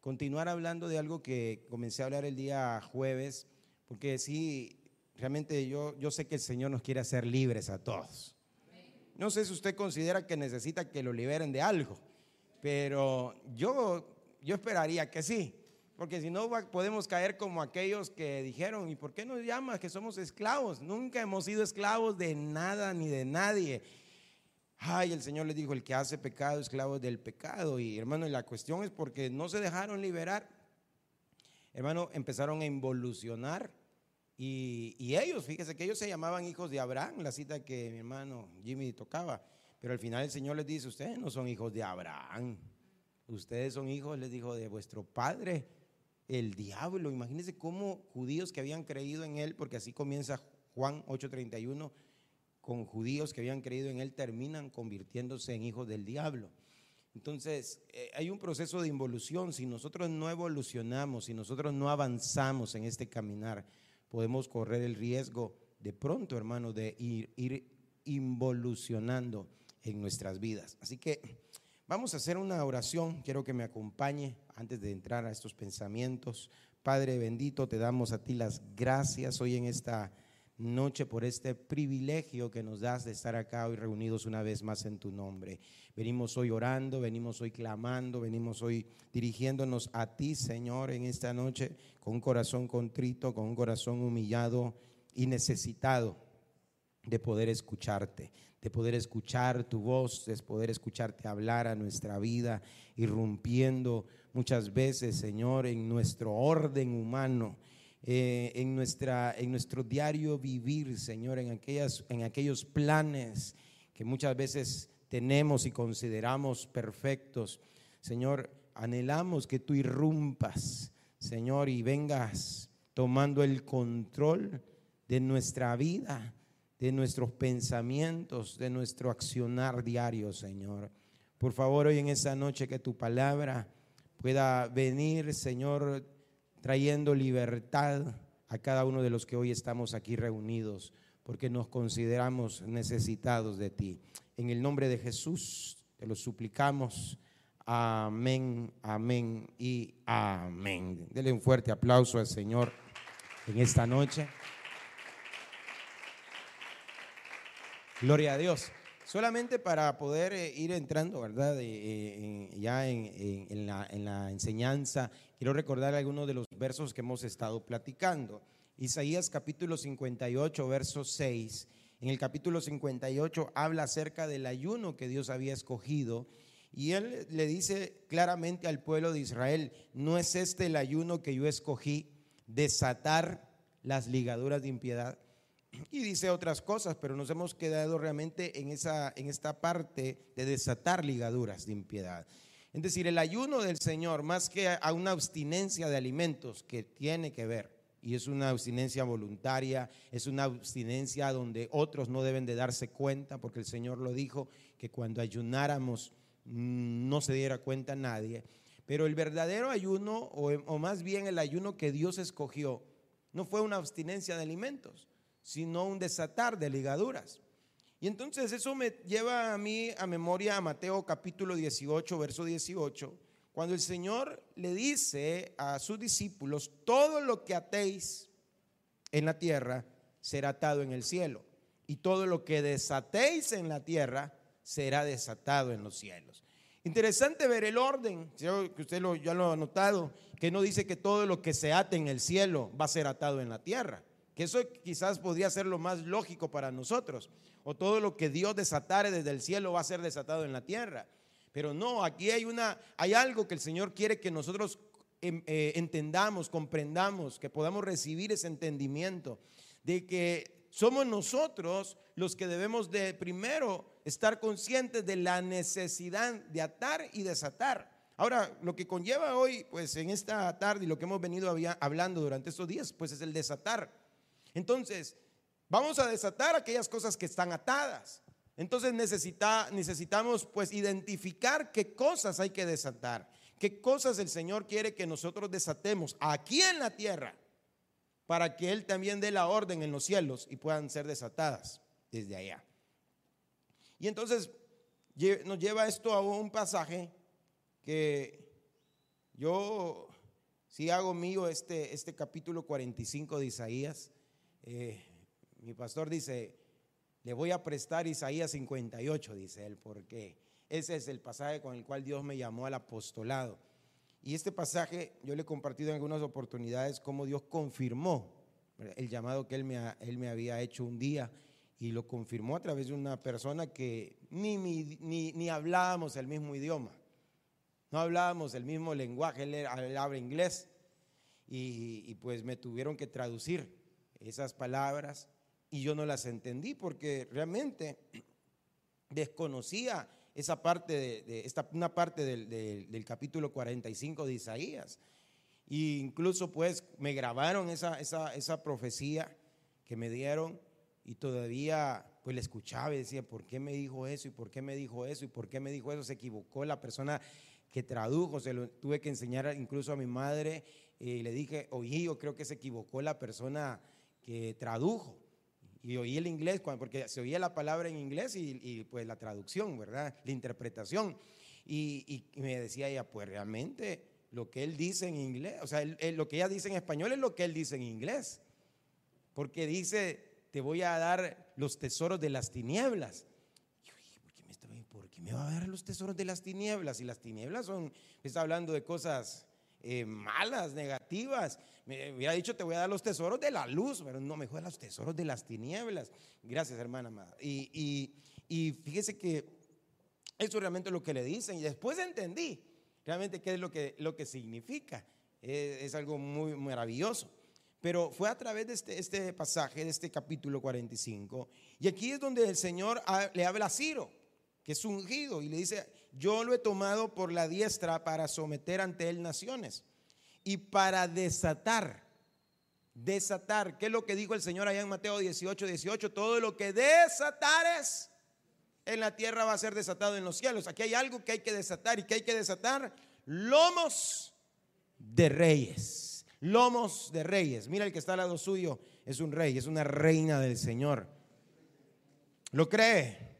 continuar hablando de algo que comencé a hablar el día jueves, porque sí, realmente yo, yo sé que el Señor nos quiere hacer libres a todos. No sé si usted considera que necesita que lo liberen de algo, pero yo, yo esperaría que sí, porque si no podemos caer como aquellos que dijeron, ¿y por qué nos llamas que somos esclavos? Nunca hemos sido esclavos de nada ni de nadie. Ay, el Señor les dijo, el que hace pecado, esclavo del pecado. Y hermano, la cuestión es porque no se dejaron liberar. Hermano, empezaron a involucionar. Y, y, ellos, fíjese que ellos se llamaban hijos de Abraham, la cita que mi hermano Jimmy tocaba. Pero al final el Señor les dice, ustedes no son hijos de Abraham. Ustedes son hijos, les dijo, de vuestro padre, el diablo. Imagínense cómo judíos que habían creído en él, porque así comienza Juan 8:31 con judíos que habían creído en él terminan convirtiéndose en hijos del diablo. Entonces, eh, hay un proceso de involución. Si nosotros no evolucionamos, si nosotros no avanzamos en este caminar, podemos correr el riesgo de pronto, hermano, de ir, ir involucionando en nuestras vidas. Así que vamos a hacer una oración. Quiero que me acompañe antes de entrar a estos pensamientos. Padre bendito, te damos a ti las gracias hoy en esta noche por este privilegio que nos das de estar acá hoy reunidos una vez más en tu nombre. Venimos hoy orando, venimos hoy clamando, venimos hoy dirigiéndonos a ti, Señor, en esta noche con un corazón contrito, con un corazón humillado y necesitado de poder escucharte, de poder escuchar tu voz, de poder escucharte hablar a nuestra vida, irrumpiendo muchas veces, Señor, en nuestro orden humano eh, en, nuestra, en nuestro diario vivir, Señor, en, aquellas, en aquellos planes que muchas veces tenemos y consideramos perfectos. Señor, anhelamos que tú irrumpas, Señor, y vengas tomando el control de nuestra vida, de nuestros pensamientos, de nuestro accionar diario, Señor. Por favor, hoy en esa noche que tu palabra pueda venir, Señor, trayendo libertad a cada uno de los que hoy estamos aquí reunidos, porque nos consideramos necesitados de ti. En el nombre de Jesús te lo suplicamos. Amén, amén y amén. Dele un fuerte aplauso al Señor en esta noche. Gloria a Dios. Solamente para poder eh, ir entrando, ¿verdad? Eh, ya en, la, en, la, enseñanza, quiero recordar algunos de los versos que hemos estado platicando. Isaías capítulo 58, verso 6. En el capítulo 58 habla acerca del ayuno que Dios había escogido. Y él le dice claramente al pueblo de Israel, no es este el ayuno que yo escogí, desatar las ligaduras de impiedad y dice otras cosas, pero nos hemos quedado realmente en, esa, en esta parte de desatar ligaduras de impiedad. Es decir, el ayuno del Señor, más que a una abstinencia de alimentos que tiene que ver, y es una abstinencia voluntaria, es una abstinencia donde otros no deben de darse cuenta, porque el Señor lo dijo, que cuando ayunáramos mm, no se diera cuenta nadie. Pero el verdadero ayuno, o, o más bien el ayuno que Dios escogió, no fue una abstinencia de alimentos, sino un desatar de ligaduras. Y entonces eso me lleva a mí a memoria a Mateo capítulo 18, verso 18, cuando el Señor le dice a sus discípulos, todo lo que atéis en la tierra será atado en el cielo, y todo lo que desatéis en la tierra será desatado en los cielos. Interesante ver el orden, que usted lo, ya lo ha notado, que no dice que todo lo que se ate en el cielo va a ser atado en la tierra que eso quizás podría ser lo más lógico para nosotros. O todo lo que Dios desatare desde el cielo va a ser desatado en la tierra. Pero no, aquí hay, una, hay algo que el Señor quiere que nosotros em, eh, entendamos, comprendamos, que podamos recibir ese entendimiento de que somos nosotros los que debemos de primero estar conscientes de la necesidad de atar y desatar. Ahora, lo que conlleva hoy, pues en esta tarde y lo que hemos venido hablando durante estos días, pues es el desatar. Entonces, vamos a desatar aquellas cosas que están atadas. Entonces necesita, necesitamos pues identificar qué cosas hay que desatar, qué cosas el Señor quiere que nosotros desatemos aquí en la tierra para que Él también dé la orden en los cielos y puedan ser desatadas desde allá. Y entonces nos lleva esto a un pasaje que yo, si hago mío este, este capítulo 45 de Isaías, eh, mi pastor dice, le voy a prestar Isaías 58, dice él, porque ese es el pasaje con el cual Dios me llamó al apostolado. Y este pasaje yo le he compartido en algunas oportunidades cómo Dios confirmó el llamado que él me, él me había hecho un día y lo confirmó a través de una persona que ni, ni, ni hablábamos el mismo idioma, no hablábamos el mismo lenguaje, él, habla inglés y, y pues me tuvieron que traducir esas palabras y yo no las entendí porque realmente desconocía esa parte de, esta, una parte del, capítulo 45 de Isaías. E incluso pues me grabaron esa, esa, esa profecía que me dieron y todavía pues le escuchaba y decía, ¿por qué me dijo eso? ¿Y por qué me dijo eso? ¿Y por qué me dijo eso? Se equivocó la persona que tradujo, se lo tuve que enseñar incluso a mi madre y le dije, oye, yo creo que se equivocó la persona que tradujo y oí el inglés, porque se oía la palabra en inglés y, pues la traducción, ¿verdad? La interpretación. Y, me decía ella, pues realmente lo que él dice en inglés, o sea, lo que ella dice en español es lo que él dice en inglés. Porque dice, te voy a dar los tesoros de las tinieblas. Y ¿por qué, me ¿por qué me va a dar los tesoros de las tinieblas? Y las tinieblas son, está hablando de cosas eh, malas, negativas. Me hubiera dicho, te voy a dar los tesoros de la luz, pero no, mejor los tesoros de las tinieblas. Gracias, hermana amada. Y, fíjese que eso realmente es lo que le dicen. Y después entendí realmente qué es lo que, lo que significa. Es, algo muy maravilloso. Pero fue a través de este, este, pasaje, de este capítulo 45. Y aquí es donde el Señor le habla a Ciro, que es ungido, y le dice, yo lo he tomado por la diestra para someter ante él naciones y para desatar. Desatar, ¿qué es lo que dijo el Señor allá en Mateo 18, 18? Todo lo que desatares en la tierra va a ser desatado en los cielos. Aquí hay algo que hay que desatar y que hay que desatar lomos de reyes. Lomos de reyes. Mira el que está al lado suyo, es un rey, es una reina del Señor. ¿Lo cree?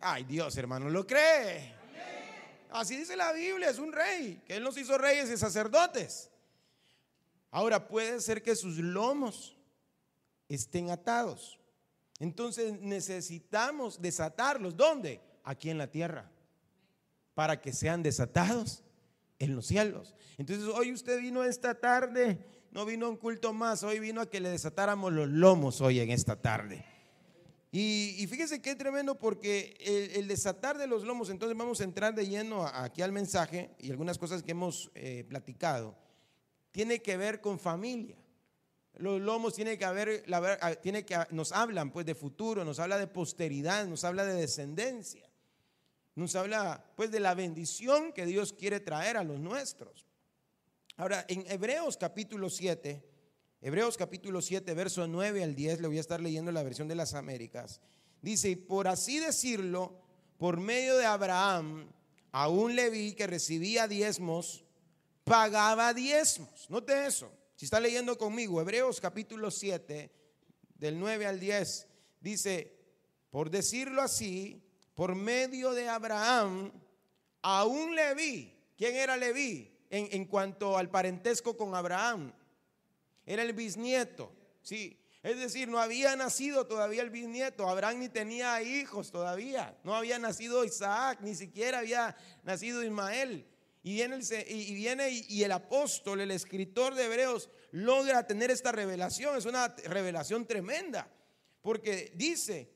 Ay Dios, hermano, ¿lo cree? Así dice la Biblia, es un rey, que Él nos hizo reyes y sacerdotes. Ahora puede ser que sus lomos estén atados. Entonces necesitamos desatarlos. ¿Dónde? Aquí en la tierra. Para que sean desatados en los cielos. Entonces hoy usted vino esta tarde, no vino a un culto más, hoy vino a que le desatáramos los lomos hoy en esta tarde. Y, fíjese qué tremendo porque el, desatar de los lomos, entonces vamos a entrar de lleno aquí al mensaje y algunas cosas que hemos eh, platicado, tiene que ver con familia. Los lomos tiene que haber, la, tiene que, nos hablan pues de futuro, nos habla de posteridad, nos habla de descendencia, nos habla pues de la bendición que Dios quiere traer a los nuestros. Ahora, en Hebreos capítulo 7, Hebreos capítulo 7, verso 9 al 10, le voy a estar leyendo la versión de las Américas. Dice, y por así decirlo, por medio de Abraham, a un Leví que recibía diezmos, pagaba diezmos. Note eso. Si está leyendo conmigo, Hebreos capítulo 7, del 9 al 10, dice, por decirlo así, por medio de Abraham, a un Leví. ¿Quién era Leví? En, en cuanto al parentesco con Abraham era el bisnieto, sí. Es decir, no había nacido todavía el bisnieto. Abraham ni tenía hijos todavía. No había nacido Isaac, ni siquiera había nacido Ismael. Y viene, el, y, viene y, el apóstol, el escritor de Hebreos, logra tener esta revelación. Es una revelación tremenda. Porque dice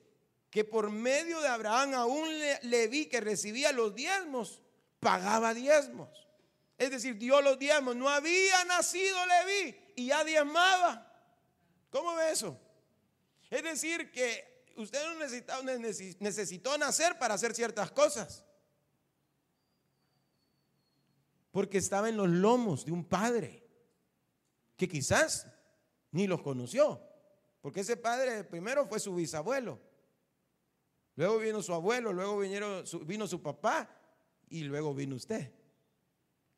que por medio de Abraham a un Leví que recibía los diezmos, pagaba diezmos. Es decir, dio los diezmos. No había nacido Leví y ya diezmaba. ¿Cómo ve eso? Es decir, que usted no necesitó, nacer para hacer ciertas cosas. porque estaba en los lomos de un padre que quizás ni los conoció, porque ese padre primero fue su bisabuelo, luego vino su abuelo, luego vinieron, vino su papá y luego vino usted,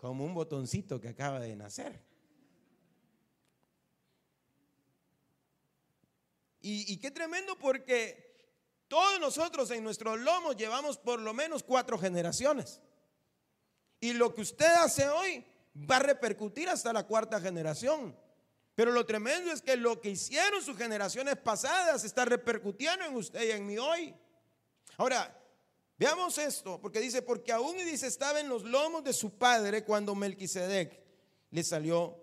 como un botoncito que acaba de nacer. Y, qué tremendo porque todos nosotros en nuestros lomos llevamos por lo menos cuatro generaciones. Y lo que usted hace hoy va a repercutir hasta la cuarta generación. Pero lo tremendo es que lo que hicieron sus generaciones pasadas está repercutiendo en usted y en mí hoy. Ahora, veamos esto, porque dice, porque aún dice, estaba en los lomos de su padre cuando Melquisedec le salió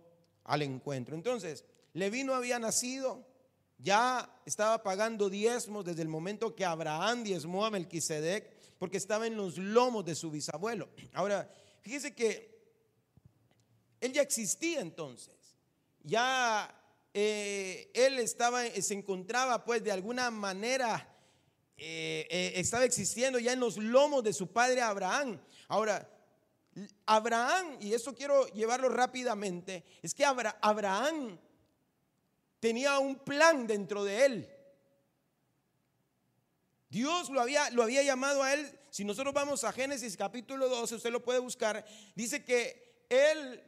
al encuentro. Entonces, Leví no había nacido, ya estaba pagando diezmos desde el momento que Abraham diezmó a Melquisedec, porque estaba en los lomos de su bisabuelo. Ahora, fíjese que él ya existía entonces. Ya eh, él estaba, se encontraba pues de alguna manera, eh, eh, estaba existiendo ya en los lomos de su padre Abraham. Ahora, Abraham, y eso quiero llevarlo rápidamente, es que Abraham tenía un plan dentro de él. Dios lo había, lo había llamado a él. Si nosotros vamos a Génesis capítulo 12, usted lo puede buscar. Dice que él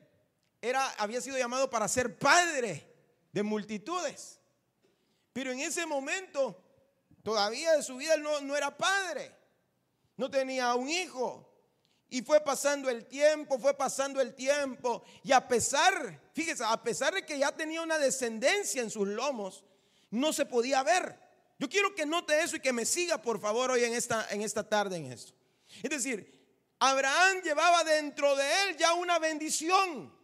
era, había sido llamado para ser padre de multitudes. Pero en ese momento, todavía de su vida, él no, era padre. No tenía un hijo. Y fue pasando el tiempo, fue pasando el tiempo. Y a pesar, fíjese, a pesar de que ya tenía una descendencia en sus lomos, no se podía ver. Yo quiero que note eso y que me siga, por favor, hoy en esta, en esta tarde en esto. Es decir, Abraham llevaba dentro de él ya una bendición.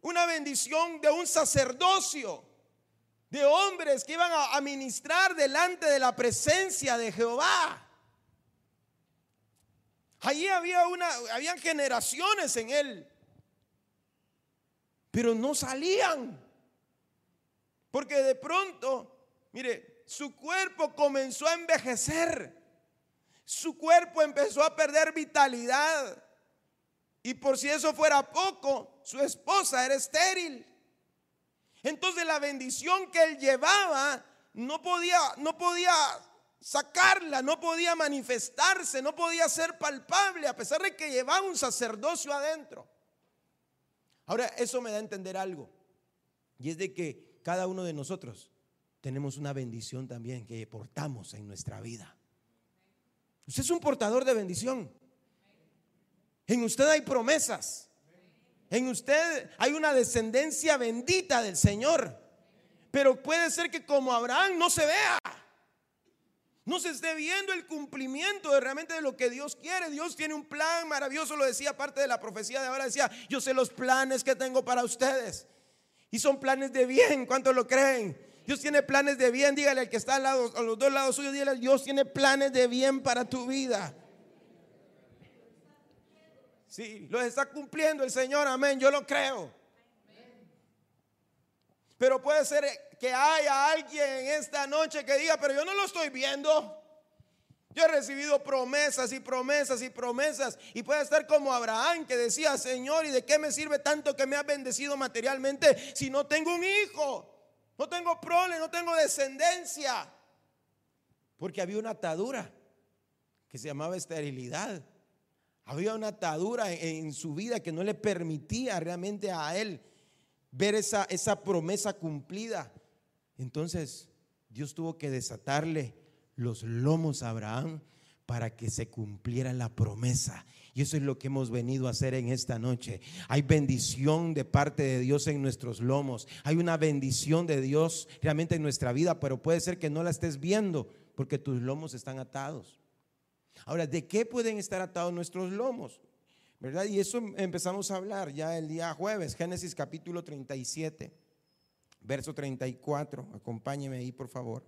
Una bendición de un sacerdocio, de hombres que iban a, ministrar delante de la presencia de Jehová. Allí había una, habían generaciones en él, pero no salían. Porque de pronto, mire, su cuerpo comenzó a envejecer. Su cuerpo empezó a perder vitalidad. Y por si eso fuera poco, su esposa era estéril. Entonces la bendición que él llevaba no podía, no podía sacarla, no podía manifestarse, no podía ser palpable, a pesar de que llevaba un sacerdocio adentro. Ahora, eso me da a entender algo, y es de que cada uno de nosotros tenemos una bendición también que portamos en nuestra vida. Usted es un portador de bendición. En usted hay promesas. En usted hay una descendencia bendita del Señor. Pero puede ser que como Abraham no se vea no se esté viendo el cumplimiento de realmente de lo que Dios quiere. Dios tiene un plan maravilloso, lo decía parte de la profecía de ahora, decía, yo sé los planes que tengo para ustedes. Y son planes de bien, ¿cuántos lo creen? Dios tiene planes de bien, dígale al que está al lado, a los dos lados suyos, dígale, Dios tiene planes de bien para tu vida. Sí, lo está cumpliendo el Señor, amén, yo lo creo. Pero puede ser que haya alguien en esta noche que diga, pero yo no lo estoy viendo. Yo he recibido promesas y promesas y promesas. Y puede estar como Abraham que decía, Señor, ¿y de qué me sirve tanto que me has bendecido materialmente si no tengo un hijo? No tengo prole, no tengo descendencia. Porque había una atadura que se llamaba esterilidad. Había una atadura en, su vida que no le permitía realmente a él ver esa, esa promesa cumplida. Entonces Dios tuvo que desatarle los lomos a Abraham para que se cumpliera la promesa. Y eso es lo que hemos venido a hacer en esta noche. Hay bendición de parte de Dios en nuestros lomos. Hay una bendición de Dios realmente en nuestra vida, pero puede ser que no la estés viendo porque tus lomos están atados. Ahora, ¿de qué pueden estar atados nuestros lomos? ¿Verdad? Y eso empezamos a hablar ya el día jueves, Génesis capítulo 37 verso 34. Acompáñeme ahí, por favor.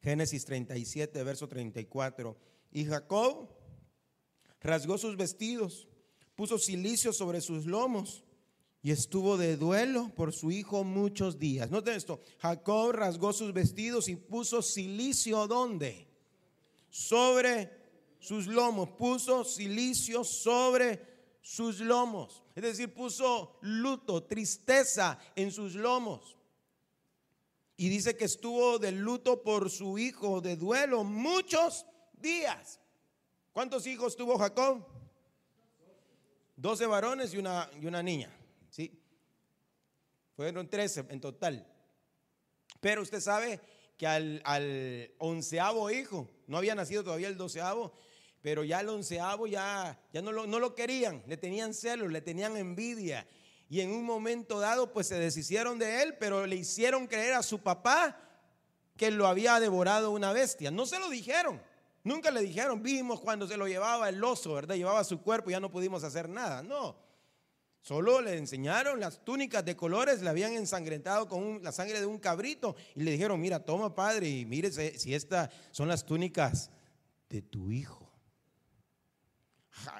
Génesis 37, verso 34. Y Jacob rasgó sus vestidos, puso silicio sobre sus lomos y estuvo de duelo por su hijo muchos días. Noten esto, Jacob rasgó sus vestidos y puso silicio ¿dónde? Sobre sus lomos, puso silicio sobre sus lomos. Es decir, puso luto, tristeza en sus lomos. Y dice que estuvo de luto por su hijo, de duelo, muchos días. ¿Cuántos hijos tuvo Jacob? Doce varones y una, y una niña. ¿Sí? Fueron trece en total. Pero usted sabe que al, al, onceavo hijo, no había nacido todavía el doceavo, pero ya el onceavo ya, ya no, lo, no lo querían, le tenían celos, le tenían envidia. Y en un momento dado, pues se deshicieron de él, pero le hicieron creer a su papá que lo había devorado una bestia. No se lo dijeron, nunca le dijeron, vimos cuando se lo llevaba el oso, ¿verdad? Llevaba su cuerpo y ya no pudimos hacer nada. No, solo le enseñaron las túnicas de colores, le habían ensangrentado con la sangre de un cabrito y le dijeron, mira, toma padre y mire si estas son las túnicas de tu hijo.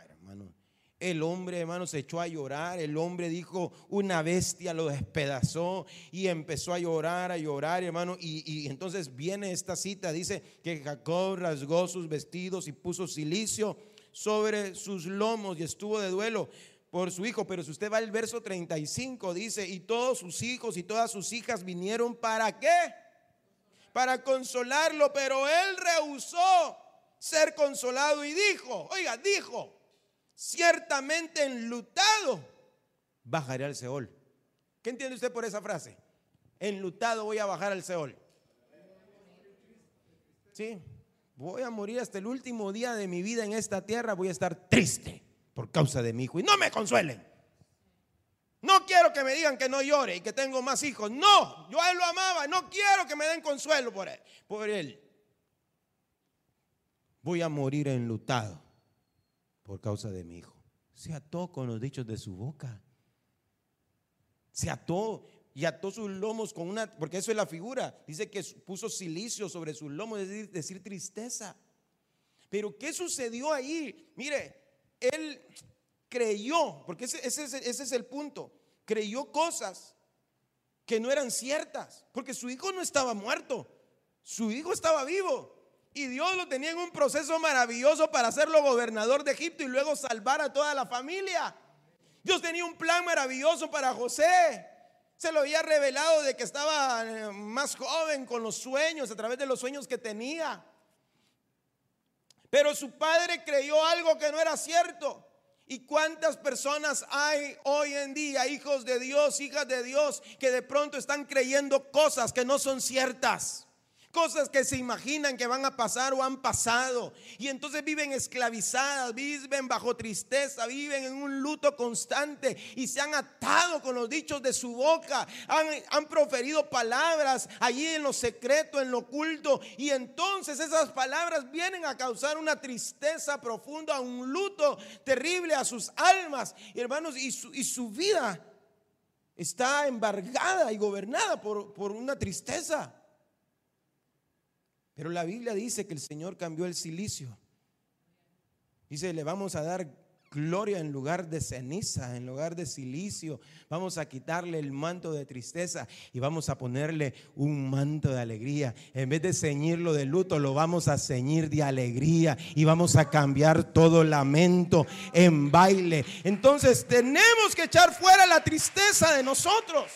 hermano. El hombre, hermano, se echó a llorar. El hombre dijo, una bestia lo despedazó y empezó a llorar, a llorar, hermano. Y, entonces viene esta cita, dice que Jacob rasgó sus vestidos y puso silicio sobre sus lomos y estuvo de duelo por su hijo. Pero si usted va al verso 35, dice, y todos sus hijos y todas sus hijas vinieron para qué? Para consolarlo, pero él rehusó ser consolado y dijo, oiga, dijo, ciertamente enlutado bajaré al Seol. ¿Qué entiende usted por esa frase? Enlutado voy a bajar al Seol. Sí, voy a morir hasta el último día de mi vida en esta tierra, voy a estar triste por causa de mi hijo y no me consuelen. No quiero que me digan que no llore y que tengo más hijos. No, yo a él lo amaba. No quiero que me den consuelo por él. Por él. Voy a morir enlutado por causa de mi hijo. Se ató con los dichos de su boca. Se ató y ató sus lomos con una, porque eso es la figura. Dice que puso silicio sobre sus lomos, es decir, decir tristeza. Pero ¿qué sucedió ahí? Mire, él creyó, porque ese, es el punto, creyó cosas que no eran ciertas, porque su hijo no estaba muerto, su hijo estaba vivo. Y Dios lo tenía en un proceso maravilloso para hacerlo gobernador de Egipto y luego salvar a toda la familia. Dios tenía un plan maravilloso para José. Se lo había revelado de que estaba eh, más joven con los sueños, a través de los sueños que tenía. Pero su padre creyó algo que no era cierto. ¿Y cuántas personas hay hoy en día, hijos de Dios, hijas de Dios, que de pronto están creyendo cosas que no son ciertas? Cosas que se imaginan que van a pasar o han pasado. Y entonces viven esclavizadas, viven bajo tristeza, viven en un luto constante y se han atado con los dichos de su boca. Han, han proferido palabras allí en lo secreto, en lo oculto. Y entonces esas palabras vienen a causar una tristeza profunda, un luto terrible a sus almas. Y hermanos, y su, y su vida está embargada y gobernada por, por una tristeza. Pero la Biblia dice que el Señor cambió el silicio. Dice, le vamos a dar gloria en lugar de ceniza, en lugar de silicio. Vamos a quitarle el manto de tristeza y vamos a ponerle un manto de alegría. En vez de ceñirlo de luto, lo vamos a ceñir de alegría y vamos a cambiar todo lamento en baile. Entonces tenemos que echar fuera la tristeza de nosotros.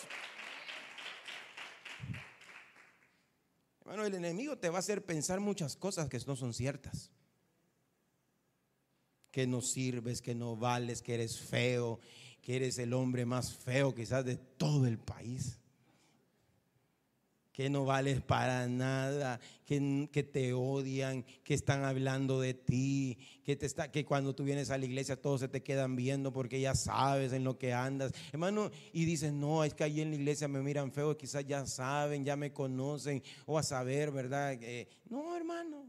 Bueno, el enemigo te va a hacer pensar muchas cosas que no son ciertas. Que no sirves, que no vales, que eres feo, que eres el hombre más feo quizás de todo el país que no vales para nada, que, que, te odian, que están hablando de ti, que, te está, que cuando tú vienes a la iglesia todos se te quedan viendo porque ya sabes en lo que andas. Hermano, y dices, no, es que ahí en la iglesia me miran feo, quizás ya saben, ya me conocen, o a saber, ¿verdad? no, hermano.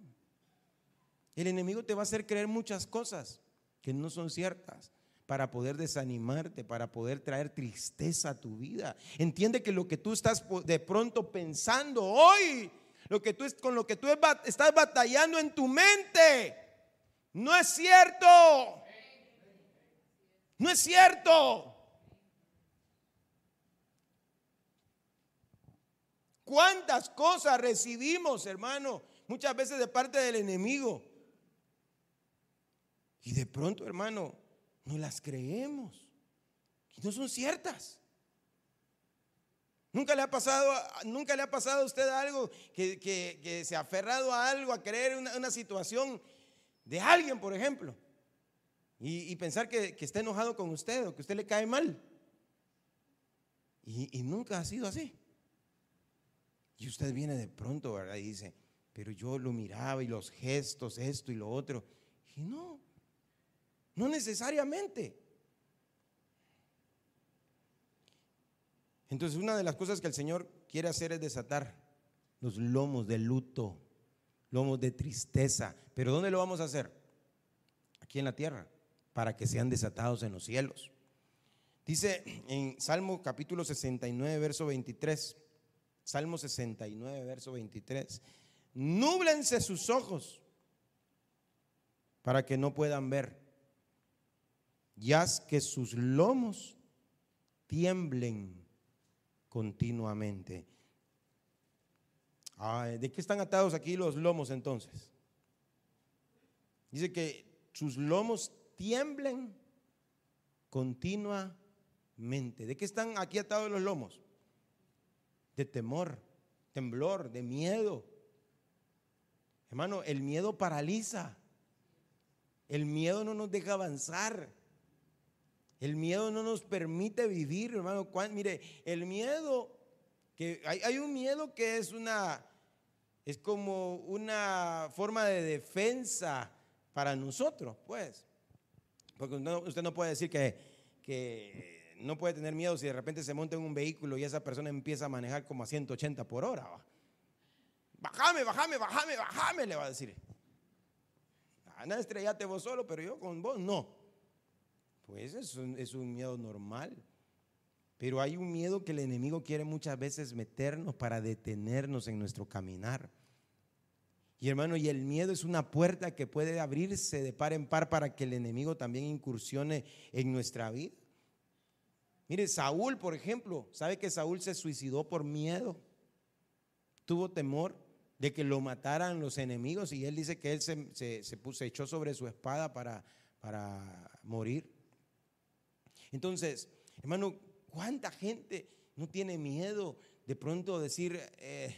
El enemigo te va a hacer creer muchas cosas que no son ciertas para poder desanimarte, para poder traer tristeza a tu vida. Entiende que lo que tú estás de pronto pensando hoy, lo que tú, con lo que tú estás batallando en tu mente, no es cierto. No es cierto. ¿Cuántas cosas recibimos, hermano? Muchas veces de parte del enemigo. Y de pronto, hermano, no las creemos. Y no son ciertas. Nunca le ha pasado, nunca le ha pasado a usted algo que, se ha aferrado a algo, a creer una, una situación de alguien, por ejemplo. Y, pensar que, está enojado con usted o que usted le cae mal. Y, y nunca ha sido así. Y usted viene de pronto, ¿verdad? Y dice, pero yo lo miraba y los gestos, esto y lo otro. Y no, no necesariamente. Entonces una de las cosas que el Señor quiere hacer es desatar los lomos de luto, lomos de tristeza. Pero ¿dónde lo vamos a hacer? Aquí en la tierra, para que sean desatados en los cielos. Dice en Salmo capítulo 69, verso 23, Salmo 69, verso 23, núblense sus ojos para que no puedan ver y haz que sus lomos tiemblen continuamente. ¿De qué están atados aquí los lomos entonces? Dice que sus lomos tiemblen continuamente. ¿De qué están aquí atados los lomos? De temor, temblor, de miedo. Hermano, el miedo paraliza. El miedo no nos deja avanzar. El miedo no nos permite vivir, hermano. Mire, el miedo, que hay, un miedo que es una, es como una forma de defensa para nosotros, pues. Porque usted no puede decir que, que no puede tener miedo si de repente se monta en un vehículo y esa persona empieza a manejar como a 180 por hora. Bájame, bájame, bájame, bájame, le va a decir. Anda, estrellate vos solo, pero yo con vos no. Pues es un, es un miedo normal. Pero hay un miedo que el enemigo quiere muchas veces meternos para detenernos en nuestro caminar. Y hermano, y el miedo es una puerta que puede abrirse de par en par para que el enemigo también incursione en nuestra vida. Mire, Saúl, por ejemplo, sabe que Saúl se suicidó por miedo. Tuvo temor de que lo mataran los enemigos y él dice que él se, se, echó sobre su espada para, para morir. Entonces, hermano, ¿cuánta gente no tiene miedo de pronto decir, eh,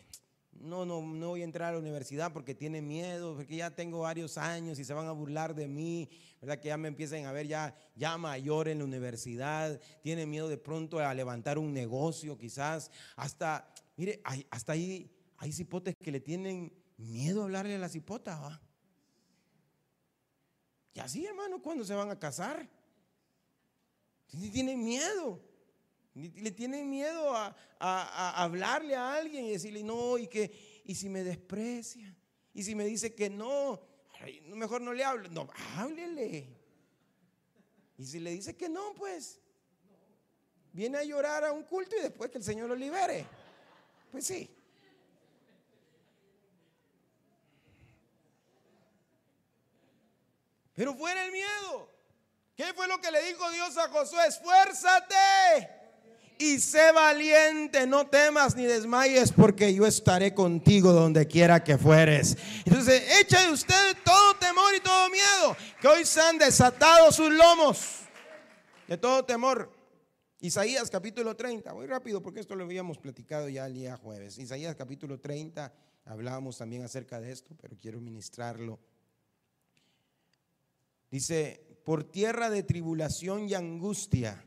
no, no, no voy a entrar a la universidad porque tiene miedo, porque ya tengo varios años y se van a burlar de mí, ¿verdad? Que ya me empiecen a ver ya, ya mayor en la universidad, tiene miedo de pronto a levantar un negocio quizás, hasta, mire, hasta ahí hay cipotes que le tienen miedo a hablarle a la cipota, ¿va? Y así, hermano, cuando se van a casar? Tienen miedo. Le tienen miedo a, hablarle a alguien y decirle no, y que, y si me desprecia, y si me dice que no, mejor no le hable. No, háblele. Y si le dice que no, pues viene a llorar a un culto y después que el Señor lo libere. Pues sí. Pero fuera el miedo. ¿Qué fue lo que le dijo Dios a Josué? Esfuérzate y sé valiente, no temas ni desmayes, porque yo estaré contigo donde quiera que fueres. Entonces, echa de usted todo temor y todo miedo, que hoy se han desatado sus lomos de todo temor. Isaías capítulo 30, voy rápido porque esto lo habíamos platicado ya el día jueves. Isaías capítulo 30, hablábamos también acerca de esto, pero quiero ministrarlo. Dice, por tierra de tribulación y angustia,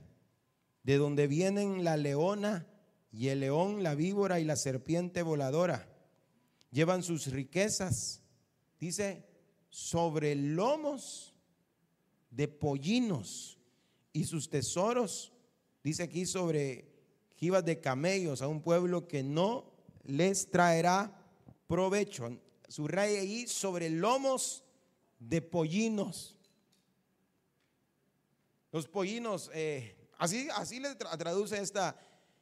de donde vienen la leona y el león, la víbora y la serpiente voladora. Llevan sus riquezas, dice, sobre lomos de pollinos y sus tesoros, dice aquí, sobre jibas de camellos a un pueblo que no les traerá provecho. Su rey ahí sobre lomos de pollinos. Los pollinos, eh, así, así le traduce esta,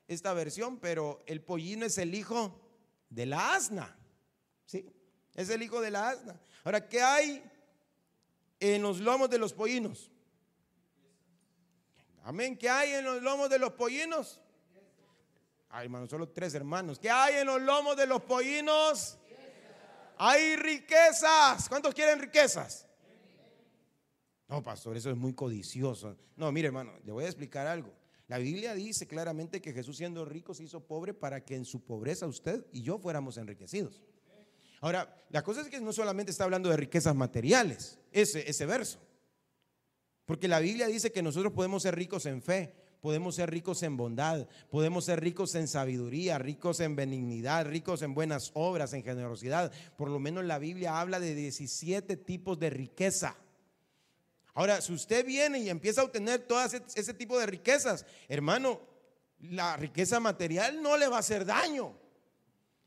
esta versión, pero el pollino es el hijo de la asna. ¿Sí? Es el hijo de la asna. Ahora, ¿qué hay en los lomos de los pollinos? Amén. ¿Qué hay en los lomos de los pollinos? Ay, hermano, solo tres hermanos. ¿Qué hay en los lomos de los pollinos? Hay riquezas. ¿Cuántos quieren riquezas? No, pastor, eso es muy codicioso. No, mire, hermano, le voy a explicar algo. La Biblia dice claramente que Jesús siendo rico se hizo pobre para que en su pobreza usted y yo fuéramos enriquecidos. Ahora, la cosa es que no solamente está hablando de riquezas materiales, ese, ese verso. Porque la Biblia dice que nosotros podemos ser ricos en fe, podemos ser ricos en bondad, podemos ser ricos en sabiduría, ricos en benignidad, ricos en buenas obras, en generosidad. Por lo menos la Biblia habla de 17 tipos de riqueza. Ahora, si usted viene y empieza a obtener todo ese, tipo de riquezas, hermano, la riqueza material no le va a hacer daño.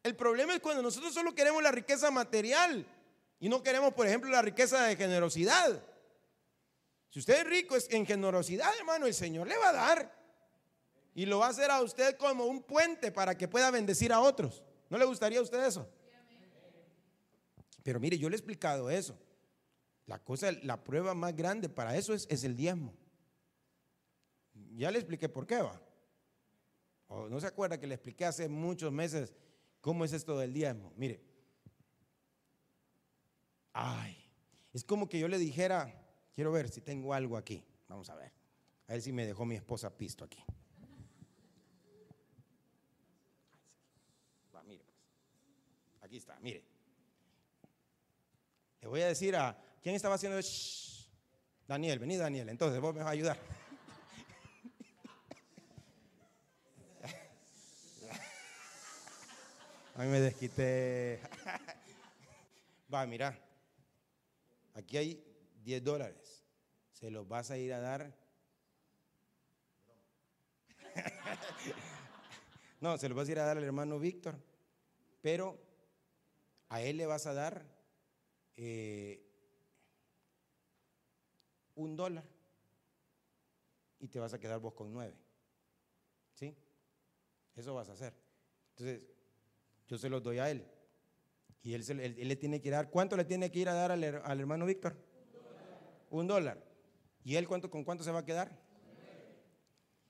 El problema es cuando nosotros solo queremos la riqueza material y no queremos, por ejemplo, la riqueza de generosidad. Si usted es rico en generosidad, hermano, el Señor le va a dar. Y lo va a hacer a usted como un puente para que pueda bendecir a otros. ¿No le gustaría a usted eso? Pero mire, yo le he explicado eso. La cosa, la prueba más grande para eso es, es el diezmo. Ya le expliqué por qué va. O no se acuerda que le expliqué hace muchos meses cómo es esto del diezmo. Mire, ay, es como que yo le dijera, Quiero ver si tengo algo aquí. Vamos a ver. A ver si me dejó mi esposa pisto aquí. Va, mire pues. Aquí está, mire. Le voy a decir a. ¿Quién estaba haciendo? Daniel, vení Daniel. Entonces vos me vas a ayudar. A mí me desquité. Va, mira. Aquí hay 10 dólares, se los vas a ir a dar. no, se los vas a ir a dar al hermano Víctor, pero a él le vas a dar eh, un dólar y te vas a quedar vos con nueve. ¿Sí? Eso vas a hacer. Entonces, yo se los doy a él. Y él, le tiene que dar, ¿cuánto le tiene que ir a dar al, al hermano Víctor? Un dólar. ¿Y él cuánto, con cuánto se va a quedar?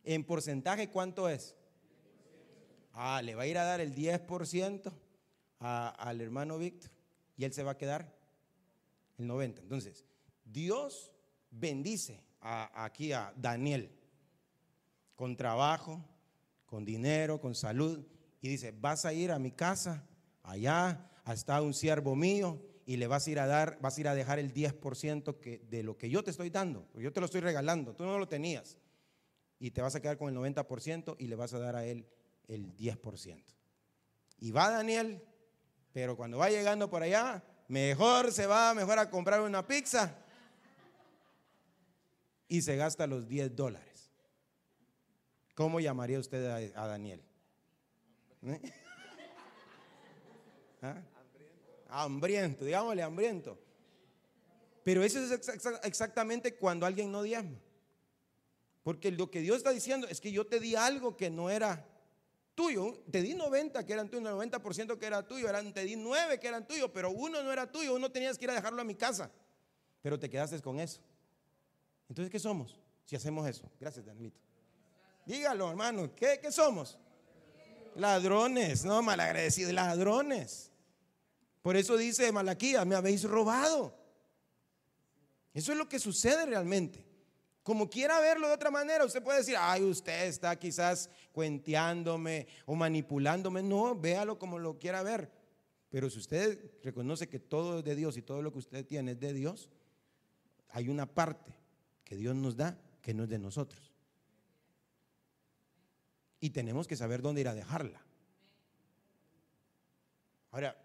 En porcentaje, ¿cuánto es? Ah, le va a ir a dar el 10% al hermano Víctor y él se va a quedar el 90%. Entonces, Dios bendice aquí a Daniel con trabajo, con dinero, con salud y dice, vas a ir a mi casa, allá, hasta un siervo mío y le vas a ir a dar, vas a ir a dejar el 10% que, de lo que yo te estoy dando. Yo te lo estoy regalando, tú no lo tenías. Y te vas a quedar con el 90% y le vas a dar a él el 10%. Y va Daniel, pero cuando va llegando por allá, mejor se va mejor a comprar una pizza y se gasta los 10 dólares. ¿Cómo llamaría usted a, Daniel? ¿Eh? ¿Ah? hambriento, digámosle hambriento. Pero eso es exactamente cuando alguien no diezma. Porque lo que Dios está diciendo es que yo te di algo que no era tuyo. Te di 90 que eran tuyos, 90% que era tuyo. Eran, te di 9 que eran tuyos, pero uno no era tuyo. Uno tenías que ir a dejarlo a mi casa. Pero te quedaste con eso. Entonces, ¿qué somos si hacemos eso? Gracias, Danielito. Dígalo, hermano. ¿Qué, qué somos? Ladrones, no malagradecidos, ladrones. Por eso dice Malaquía, me habéis robado. Eso es lo que sucede realmente. Como quiera verlo de otra manera, usted puede decir, ay, usted está quizás cuenteándome o manipulándome. No, véalo como lo quiera ver. Pero si usted reconoce que todo es de Dios y todo lo que usted tiene es de Dios, hay una parte que Dios nos da que no es de nosotros. Y tenemos que saber dónde ir a dejarla. Ahora,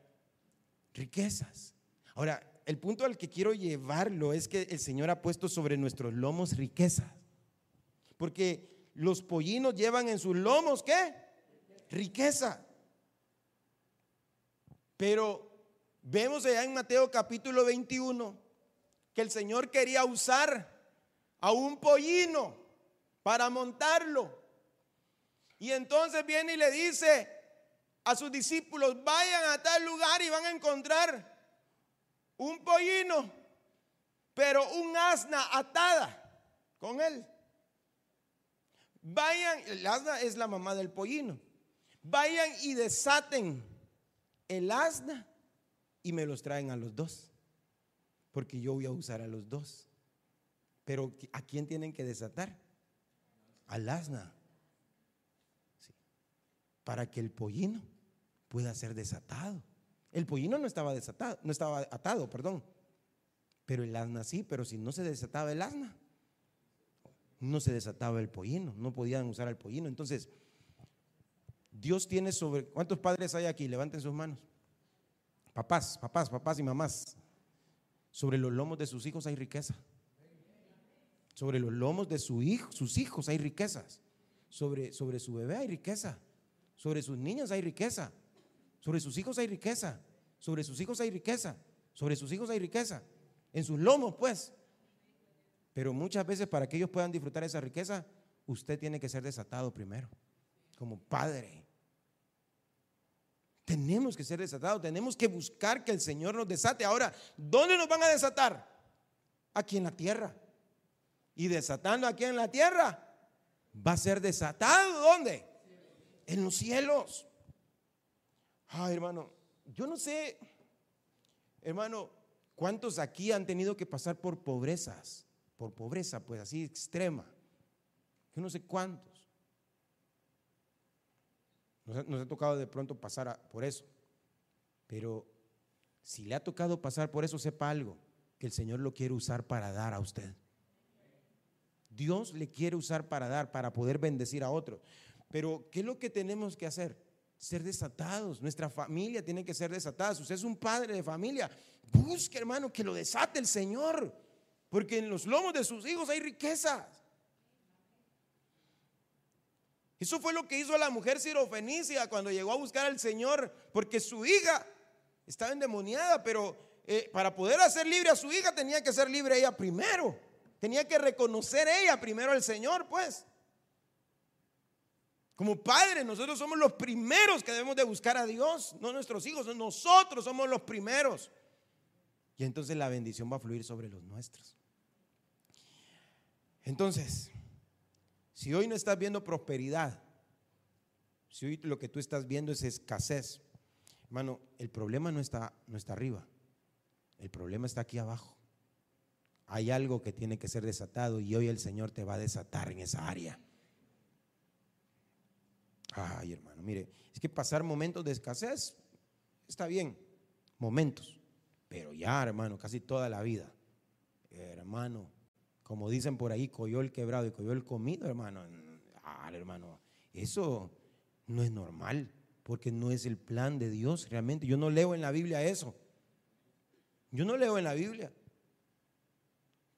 riquezas. Ahora, el punto al que quiero llevarlo es que el Señor ha puesto sobre nuestros lomos riquezas. Porque los pollinos llevan en sus lomos, ¿qué? Riqueza. Pero vemos allá en Mateo capítulo 21 que el Señor quería usar a un pollino para montarlo. Y entonces viene y le dice, a sus discípulos, vayan a tal lugar y van a encontrar un pollino, pero un asna atada con él. Vayan, el asna es la mamá del pollino. vayan y desaten el asna y me los traen a los dos, porque yo voy a usar a los dos. Pero ¿a quién tienen que desatar? Al asna. Para que el pollino pueda ser desatado. El pollino no estaba desatado, no estaba atado, perdón. Pero el asna sí, pero si no se desataba el asna, no se desataba el pollino, no podían usar al pollino. Entonces, Dios tiene sobre... ¿Cuántos padres hay aquí? Levanten sus manos. Papás, papás, papás y mamás. Sobre los lomos de sus hijos hay riqueza. Sobre los lomos de su hijo, sus hijos hay riquezas. Sobre, sobre su bebé hay riqueza. Sobre sus niños hay riqueza. Sobre sus hijos hay riqueza. Sobre sus hijos hay riqueza. Sobre sus hijos hay riqueza. En sus lomos, pues. Pero muchas veces para que ellos puedan disfrutar esa riqueza, usted tiene que ser desatado primero, como padre. Tenemos que ser desatados, tenemos que buscar que el Señor nos desate. Ahora, ¿dónde nos van a desatar? Aquí en la tierra. Y desatando aquí en la tierra, va a ser desatado. ¿Dónde? En los cielos. Ay, hermano, yo no sé, hermano, cuántos aquí han tenido que pasar por pobrezas, por pobreza, pues así extrema. Yo no sé cuántos. Nos, ha tocado de pronto pasar por eso. Pero si le ha tocado pasar por eso, sepa algo, que el Señor lo quiere usar para dar a usted. Dios le quiere usar para dar, para poder bendecir a otros. Pero, ¿qué es lo que tenemos que hacer? Ser desatados. Nuestra familia tiene que ser desatada. usted es un padre de familia, busque, hermano, que lo desate el Señor. Porque en los lomos de sus hijos hay riquezas. Eso fue lo que hizo la mujer sirofenicia cuando llegó a buscar al Señor, porque su hija estaba endemoniada, pero eh, para poder hacer libre a su hija tenía que ser libre ella primero. Tenía que reconocer ella primero al Señor, pues. Como padres, nosotros somos los primeros que debemos de buscar a Dios, no nuestros hijos, nosotros somos los primeros. Y entonces la bendición va a fluir sobre los nuestros. Entonces, si hoy no estás viendo prosperidad, si hoy lo que tú estás viendo es escasez, hermano, el problema no está, no está arriba, el problema está aquí abajo. Hay algo que tiene que ser desatado y hoy el Señor te va a desatar en esa área. Ay, hermano, mire, es que pasar momentos de escasez está bien, momentos, pero ya, hermano, casi toda la vida, hermano, como dicen por ahí, el quebrado y el comido, hermano. Ah, hermano, eso no es normal, porque no es el plan de Dios realmente. Yo no leo en la Biblia eso. Yo no leo en la Biblia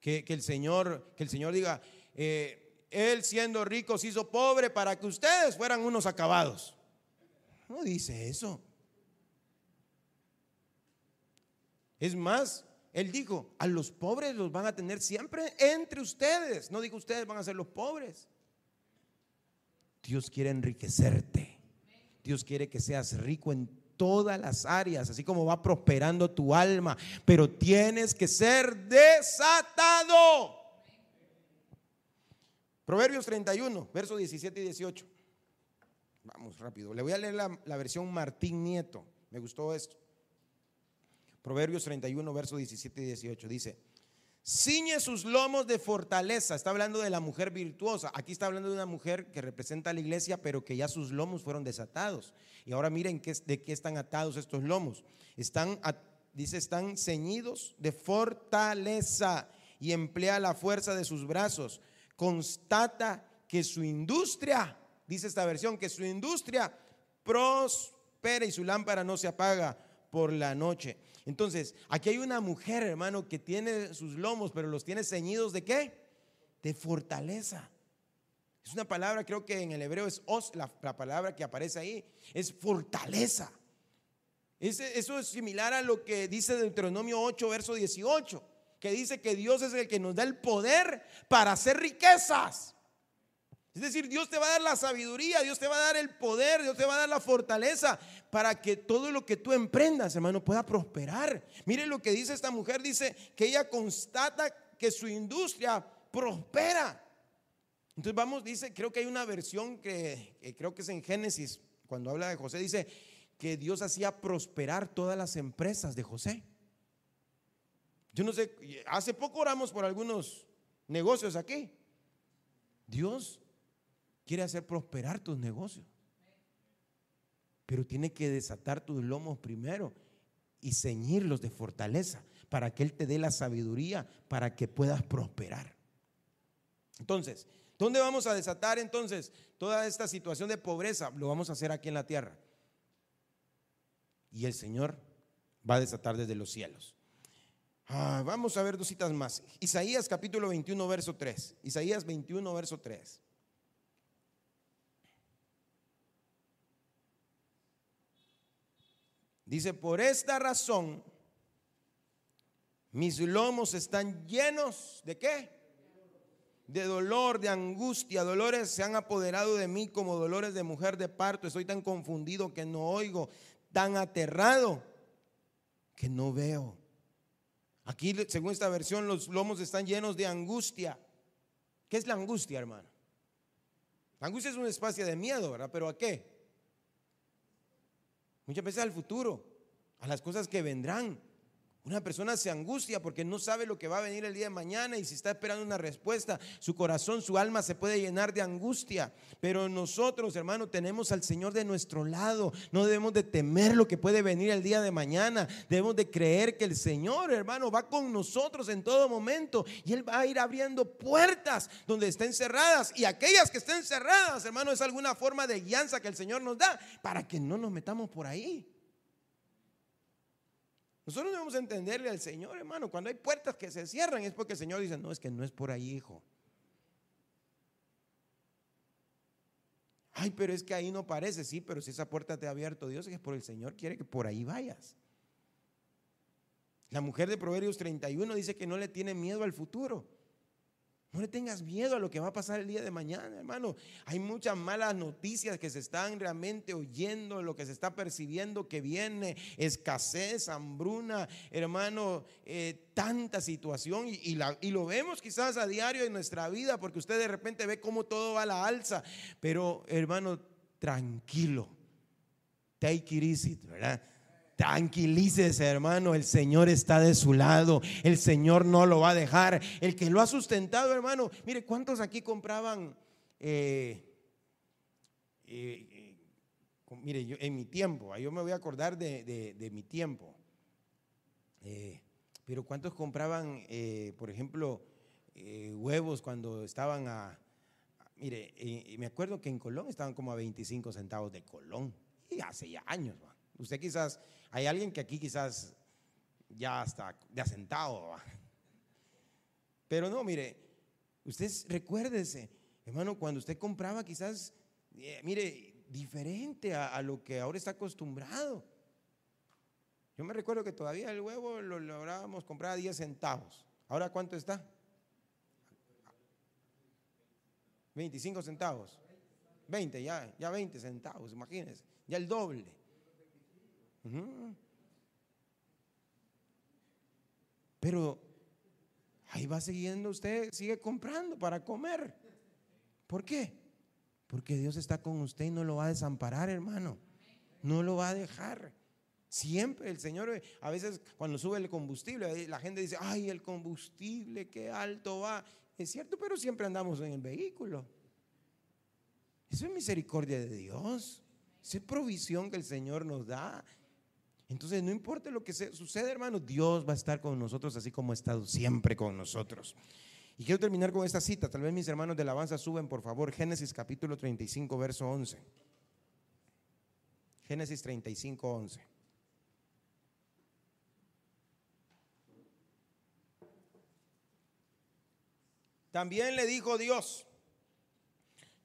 que, el, Señor, que el Señor diga, eh, Él siendo rico se hizo pobre para que ustedes fueran unos acabados. No dice eso. Es más, él dijo, a los pobres los van a tener siempre entre ustedes. No digo ustedes van a ser los pobres. Dios quiere enriquecerte. Dios quiere que seas rico en todas las áreas, así como va prosperando tu alma. Pero tienes que ser desatado. Proverbios 31, versos 17 y 18. Vamos rápido. Le voy a leer la, la versión Martín Nieto. Me gustó esto. Proverbios 31, versos 17 y 18 dice, ciñe sus lomos de fortaleza. Está hablando de la mujer virtuosa. Aquí está hablando de una mujer que representa a la iglesia, pero que ya sus lomos fueron desatados. Y ahora miren de qué están atados estos lomos. Dice, están ceñidos de fortaleza y emplea la fuerza de sus brazos. Constata que su industria, dice esta versión, que su industria prospera y su lámpara no se apaga por la noche. Entonces, aquí hay una mujer, hermano, que tiene sus lomos, pero los tiene ceñidos de qué? De fortaleza. Es una palabra, creo que en el hebreo es os, la, palabra que aparece ahí, es fortaleza. eso es similar a lo que dice Deuteronomio 8, verso 18, que dice que Dios es el que nos da el poder para hacer riquezas. Es decir, Dios te va a dar la sabiduría, Dios te va a dar el poder, Dios te va a dar la fortaleza para que todo lo que tú emprendas, hermano, pueda prosperar. Mire lo que dice esta mujer, dice que ella constata que su industria prospera. Entonces vamos, dice, creo que hay una versión que, creo que es en Génesis cuando habla de José, dice que Dios hacía prosperar todas las empresas de José. Yo no sé, hace poco oramos por algunos negocios aquí. Dios quiere hacer prosperar tus negocios. Pero tiene que desatar tus lomos primero y ceñirlos de fortaleza para que Él te dé la sabiduría para que puedas prosperar. Entonces, ¿dónde vamos a desatar entonces toda esta situación de pobreza? Lo vamos a hacer aquí en la tierra. Y el Señor va a desatar desde los cielos. Ah, vamos a ver dos citas más. Isaías capítulo 21, verso 3. Isaías 21, verso 3. Dice, por esta razón, mis lomos están llenos de qué? De dolor, de angustia. Dolores se han apoderado de mí como dolores de mujer de parto. Estoy tan confundido que no oigo, tan aterrado que no veo. Aquí, según esta versión, los lomos están llenos de angustia. ¿Qué es la angustia, hermano? La angustia es un espacio de miedo, ¿verdad? Pero ¿a qué? Muchas veces al futuro, a las cosas que vendrán. Una persona se angustia porque no sabe lo que va a venir el día de mañana y si está esperando una respuesta, su corazón, su alma se puede llenar de angustia. Pero nosotros, hermano, tenemos al Señor de nuestro lado. No debemos de temer lo que puede venir el día de mañana. Debemos de creer que el Señor, hermano, va con nosotros en todo momento y Él va a ir abriendo puertas donde estén cerradas. Y aquellas que estén cerradas, hermano, es alguna forma de guianza que el Señor nos da para que no nos metamos por ahí. Nosotros debemos entenderle al Señor, hermano. Cuando hay puertas que se cierran es porque el Señor dice, no, es que no es por ahí, hijo. Ay, pero es que ahí no parece, sí, pero si esa puerta te ha abierto Dios es por el Señor, quiere que por ahí vayas. La mujer de Proverbios 31 dice que no le tiene miedo al futuro. No le tengas miedo a lo que va a pasar el día de mañana, hermano. Hay muchas malas noticias que se están realmente oyendo, lo que se está percibiendo que viene, escasez, hambruna, hermano, eh, tanta situación y, y, lo vemos quizás a diario en nuestra vida porque usted de repente ve cómo todo va a la alza. Pero, hermano, tranquilo. Take it easy, ¿verdad? Tranquilícese, hermano, el Señor está de su lado, el Señor no lo va a dejar. El que lo ha sustentado, hermano, mire, ¿cuántos aquí compraban? Eh, eh, eh, mire, yo, en mi tiempo, yo me voy a acordar de, mi tiempo, pero ¿cuántos compraban, por ejemplo, huevos cuando estaban a, mire, me acuerdo que en Colón estaban como a 25 centavos de Colón, y hace ya años, Usted quizás, hay alguien que aquí quizás ya está de asentado. Pero no, mire, usted recuérdese, hermano, cuando usted compraba quizás, eh, mire, diferente a, lo que ahora está acostumbrado. Yo me recuerdo que todavía el huevo lo lográbamos comprar a 10 centavos. ¿Ahora cuánto está? 25 centavos. 20, ya, ya 20 centavos, imagínense, ya el doble. Pero ahí va siguiendo usted, sigue comprando para comer. ¿Por qué? Porque Dios está con usted y no lo va a desamparar, hermano. No lo va a dejar. Siempre el Señor, a veces cuando sube el combustible, la gente dice, ay, el combustible, qué alto va. Es cierto, pero siempre andamos en el vehículo. Eso es misericordia de Dios. Esa es provisión que el Señor nos da. Entonces, no importa lo que suceda, hermano, Dios va a estar con nosotros así como ha estado siempre con nosotros. Y quiero terminar con esta cita. Tal vez mis hermanos de alabanza suben, por favor, Génesis capítulo 35, verso 11. Génesis 35, 11. También le dijo Dios,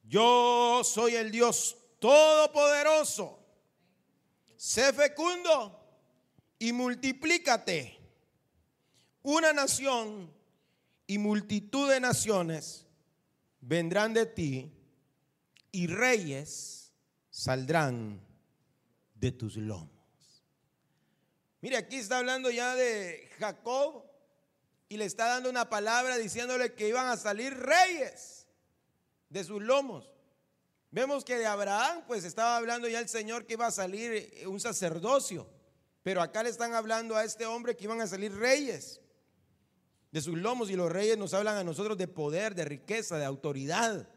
yo soy el Dios todopoderoso sé fecundo y multiplícate. Una nación y multitud de naciones vendrán de ti y reyes saldrán de tus lomos. Mire, aquí está hablando ya de Jacob y le está dando una palabra diciéndole que iban a salir reyes de sus lomos. Vemos que de Abraham, pues estaba hablando ya el Señor que iba a salir eh, un sacerdocio. Pero acá le están hablando a este hombre que iban a salir reyes de sus lomos y los reyes nos hablan a nosotros de poder, de riqueza, de autoridad.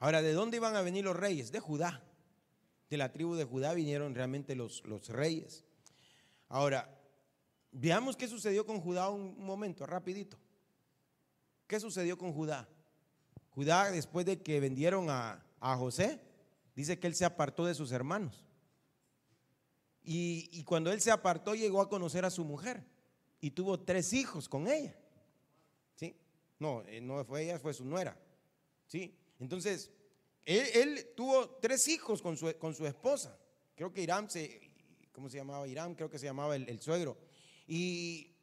Ahora, ¿de dónde iban a venir los reyes? De Judá. De la tribu de Judá vinieron realmente los, los reyes. Ahora, veamos qué sucedió con Judá un momento, rapidito. ¿Qué sucedió con Judá? Judá, después de que vendieron a, a José, dice que él se apartó de sus hermanos. Y, y, cuando él se apartó, llegó a conocer a su mujer y tuvo tres hijos con ella. ¿Sí? No, eh, no fue ella, fue su nuera. ¿Sí? Entonces, él, tuvo tres hijos con su, con su, esposa. Creo que Irán se, ¿cómo se llamaba? Irán, creo que se llamaba el, suegro. Y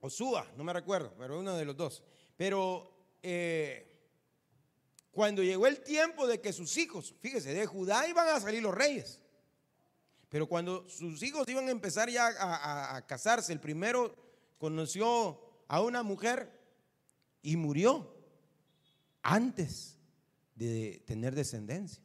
Osúa, no me recuerdo, pero uno de los dos. Pero eh, cuando llegó el tiempo de que sus hijos, fíjese, de Judá iban a salir los reyes. Pero cuando sus hijos iban a empezar ya a, casarse, el primero conoció a una mujer y murió antes de tener descendencia.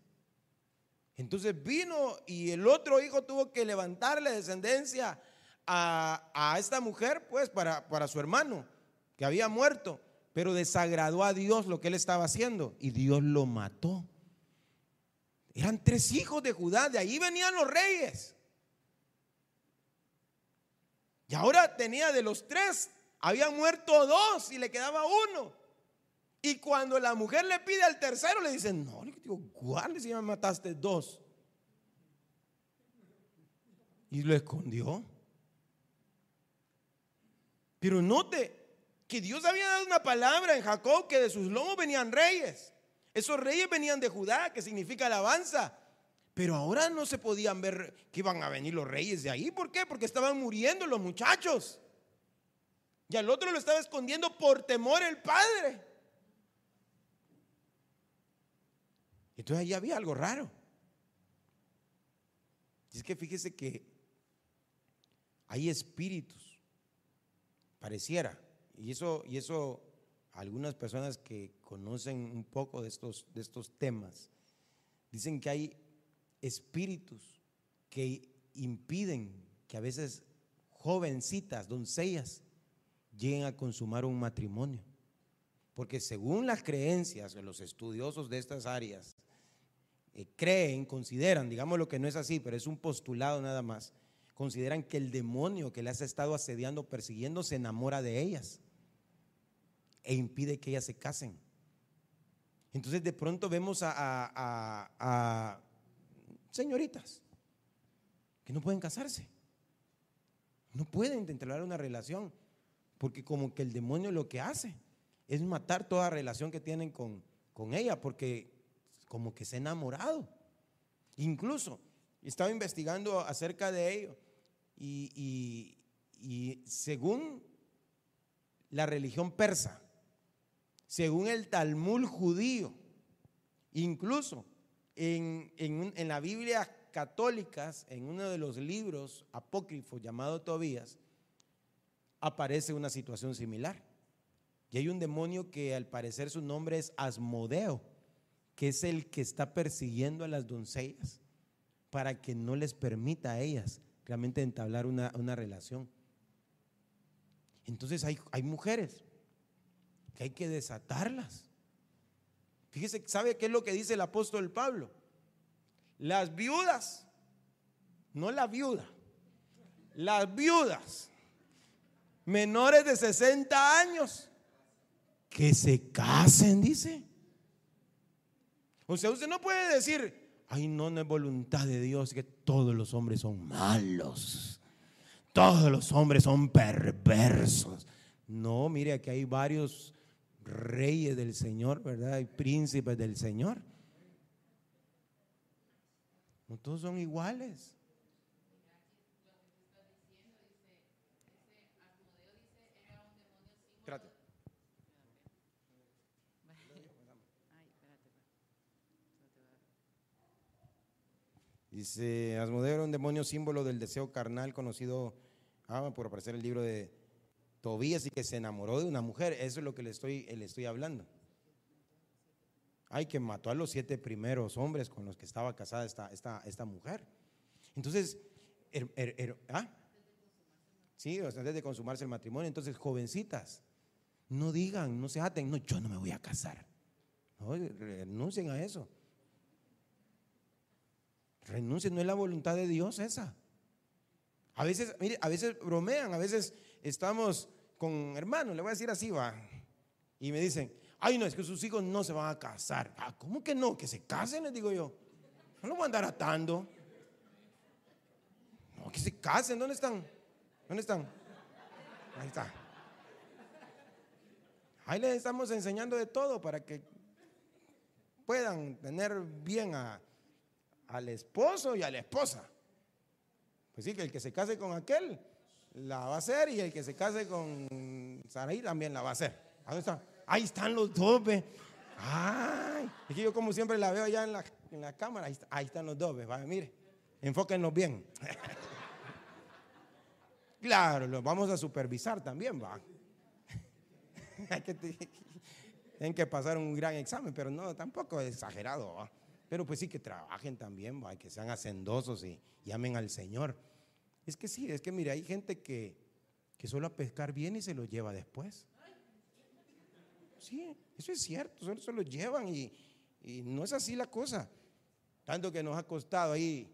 Entonces vino y el otro hijo tuvo que levantarle descendencia a, esta mujer, pues para, para su hermano, que había muerto, pero desagradó a Dios lo que él estaba haciendo y Dios lo mató. Eran tres hijos de Judá, de ahí venían los reyes. Y ahora tenía de los tres, habían muerto dos y le quedaba uno. Y cuando la mujer le pide al tercero, le dicen, no, le digo, guarde si me mataste dos. Y lo escondió. Pero note que Dios había dado una palabra en Jacob que de sus lomos venían reyes. Esos reyes venían de Judá, que significa alabanza. Pero ahora no se podían ver que iban a venir los reyes de ahí. ¿Por qué? Porque estaban muriendo los muchachos. Y al otro lo estaba escondiendo por temor el padre. Entonces ahí había algo raro. Y es que fíjese que hay espíritus, pareciera, y eso, y eso algunas personas que conocen un poco de estos, de estos temas, dicen que hay espíritus que impiden que a veces jovencitas, doncellas, lleguen a consumar un matrimonio. Porque según las creencias los estudiosos de estas áreas, eh, creen, consideran, digamos lo que no es así, pero es un postulado nada más, consideran que el demonio que les ha estado asediando, persiguiendo, se enamora de ellas e impide que ellas se casen. Entonces de pronto vemos a, señoritas que no pueden casarse. No pueden intentar una relación. Porque como que el demonio lo que hace es matar toda relación que tienen con, con ella. Porque como que se ha enamorado. Incluso estaba investigando acerca de ello. y según la religión persa, según el Talmud judío. Incluso en, la Biblia católica, en uno de los libros apócrifos llamado Tobías, aparece una situación similar. Y hay un demonio que al parecer su nombre es Asmodeo, que es el que está persiguiendo a las doncellas para que no les permita a ellas realmente entablar una, relación. Entonces hay, hay mujeres que hay que desatarlas. Fíjese, ¿sabe qué es lo que dice el apóstol Pablo? Las viudas, no la viuda, las viudas menores de 60 años que se casen, dice. O sea, usted no puede decir, ay, no, no es voluntad de Dios que todos los hombres son malos. Todos los hombres son perversos. No, mire, aquí hay varios reyes del Señor, ¿verdad? Y príncipes del Señor. No todos son iguales. Trate. Dice, Asmodeo era un demonio símbolo del deseo carnal conocido ah, por aparecer el libro de Tobías y que se enamoró de una mujer. Eso es lo que le estoy, le estoy hablando. Ay, que mató a los siete primeros hombres con los que estaba casada esta, esta, esta mujer. Entonces, ¿ah? Sí, antes de consumarse el matrimonio. Entonces, jovencitas, no digan, no se aten, no, yo no me voy a casar. Renuncien a eso. Renuncien, no es la voluntad de Dios esa. A veces, mire, a veces bromean, a veces estamos con hermanos, le voy a decir así, va. Y me dicen, ay, no, es que sus hijos no se van a casar. Ah, ¿cómo que no? Que se casen, les digo yo. No lo voy a andar atando. No, que se casen, ¿dónde están? ¿Dónde están? Ahí está. Ahí les estamos enseñando de todo para que puedan tener bien a, al esposo y a la esposa. Pues sí, que el que se case con aquel la va a hacer y el que se case con Saraí también la va a hacer. Ahí están los dos. Ay, es que yo como siempre la veo allá en la, en la cámara, ahí, están los dos, mire, enfóquenlos bien. claro, los vamos a supervisar también, va. Tienen que pasar un gran examen, pero no, tampoco es exagerado, va. Pero pues sí que trabajen también, va, que sean hacendosos y, llamen al Señor. Es que sí, es que mire, hay gente que, que solo a pescar bien y se lo lleva después. Sí, eso es cierto, solo se lo llevan y, y no es así la cosa. Tanto que nos ha costado ahí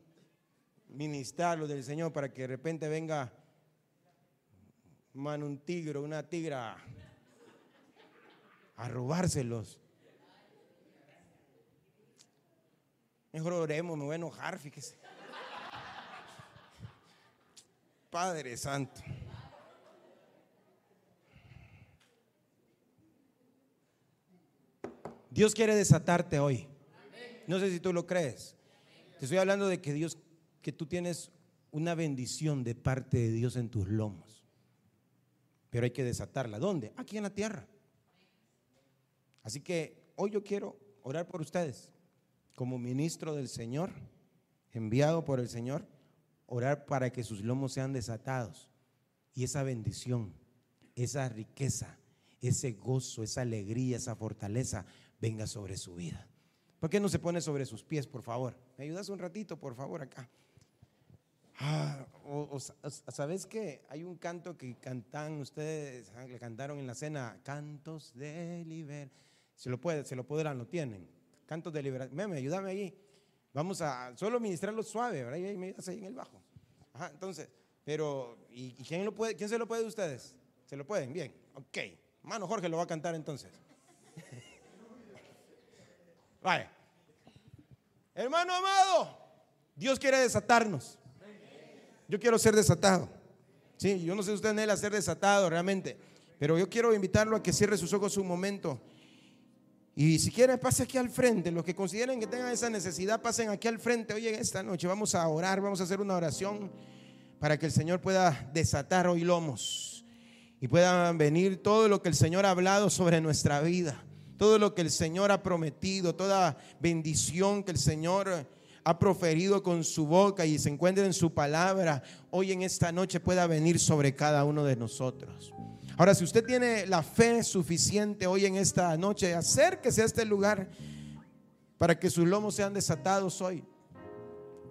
ministrar lo del Señor para que de repente venga man un tigre, una tigra a robárselos. Mejor oremos, me voy a enojar, fíjese. Padre Santo. Dios quiere desatarte hoy. No sé si tú lo crees. Te estoy hablando de que Dios, que tú tienes una bendición de parte de Dios en tus lomos. Pero hay que desatarla. ¿Dónde? Aquí en la tierra. Así que hoy yo quiero orar por ustedes como ministro del Señor, enviado por el Señor, orar para que sus lomos sean desatados y esa bendición, esa riqueza, ese gozo, esa alegría, esa fortaleza venga sobre su vida. ¿Por qué no se pone sobre sus pies, por favor? ¿Me ayudas un ratito, por favor, acá? Ah, ¿Sabes qué? Hay un canto que cantan ustedes, ah, le cantaron en la cena, cantos de liber. Se lo puede, se lo podrán, lo tienen. Cantos de liberación. Meme, ayúdame ahí. Vamos a solo ministrarlo suave, ¿verdad? Y me ayudas ahí en el bajo. Entonces, pero, ¿y, quién, lo puede, quién se lo puede de ustedes? ¿Se lo pueden? Bien, ok. Mano Jorge lo va a cantar entonces. Vale. Hermano amado, Dios quiere desatarnos. Yo quiero ser desatado. Sí, yo no sé si usted anhela ser desatado realmente, pero yo quiero invitarlo a que cierre sus ojos un momento. Y si quiere, pase aquí al frente. Los que consideren que tengan esa necesidad, pasen aquí al frente. Oye, esta noche vamos a orar, vamos a hacer una oración para que el Señor pueda desatar hoy lomos y pueda venir todo lo que el Señor ha hablado sobre nuestra vida todo lo que el Señor ha prometido, toda bendición que el Señor ha proferido con su boca y se encuentra en su palabra, hoy en esta noche pueda venir sobre cada uno de nosotros. Ahora, si usted tiene la fe suficiente hoy en esta noche, acérquese a este lugar para que sus lomos sean desatados hoy.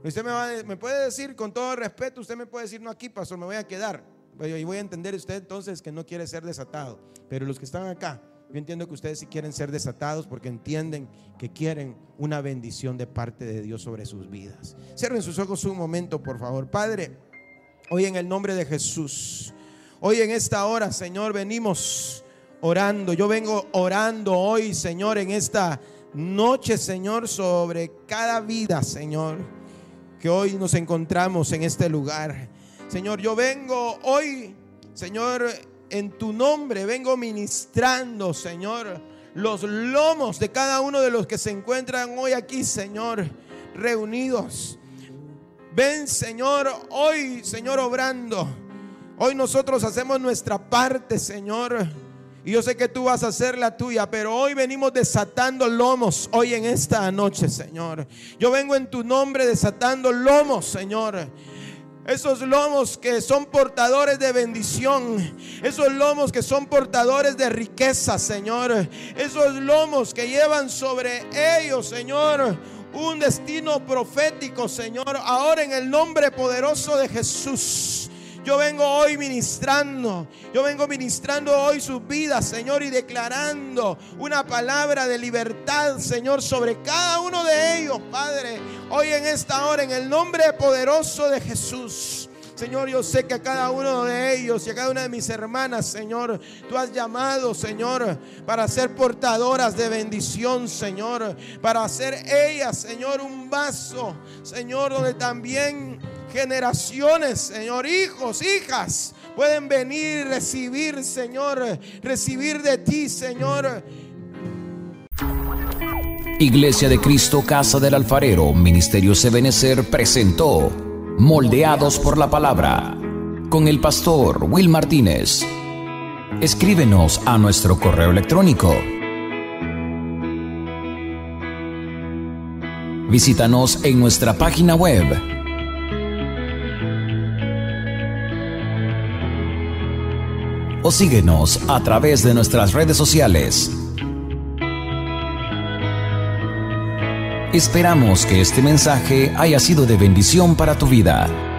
Usted me, me puede decir con todo respeto, usted me puede decir, no aquí, pastor, me voy a quedar. Y voy a entender usted entonces que no quiere ser desatado. Pero los que están acá, yo entiendo que ustedes sí quieren ser desatados porque entienden que quieren una bendición de parte de Dios sobre sus vidas. Cierren sus ojos un momento, por favor. Padre, hoy en el nombre de Jesús, hoy en esta hora, Señor, venimos orando. Yo vengo orando hoy, Señor, en esta noche, Señor, sobre cada vida, Señor, que hoy nos encontramos en este lugar. Señor, yo vengo hoy, Señor, en tu nombre vengo ministrando, Señor, los lomos de cada uno de los que se encuentran hoy aquí, Señor, reunidos. Ven, Señor, hoy, Señor, obrando. Hoy nosotros hacemos nuestra parte, Señor. Y yo sé que tú vas a hacer la tuya, pero hoy venimos desatando lomos, hoy en esta noche, Señor. Yo vengo en tu nombre desatando lomos, Señor Esos lomos que son portadores de bendición. Esos lomos que son portadores de riqueza, Señor. Esos lomos que llevan sobre ellos, Señor, un destino profético, Señor. Ahora en el nombre poderoso de Jesús. Yo vengo hoy ministrando, yo vengo ministrando hoy sus vidas, Señor, y declarando una palabra de libertad, Señor, sobre cada uno de ellos, Padre. Hoy en esta hora, en el nombre poderoso de Jesús. Señor, yo sé que a cada uno de ellos y a cada una de mis hermanas, Señor, tú has llamado, Señor, para ser portadoras de bendición, Señor, para hacer ellas, Señor, un vaso, Señor, donde también generaciones, Señor, hijos, hijas, pueden venir recibir, Señor, recibir de ti, Señor. Iglesia de Cristo, Casa del Alfarero, Ministerio Sebenecer presentó Moldeados por la Palabra con el pastor Will Martínez. Escríbenos a nuestro correo electrónico. Visítanos en nuestra página web o síguenos a través de nuestras redes sociales. Esperamos que este mensaje haya sido de bendición para tu vida.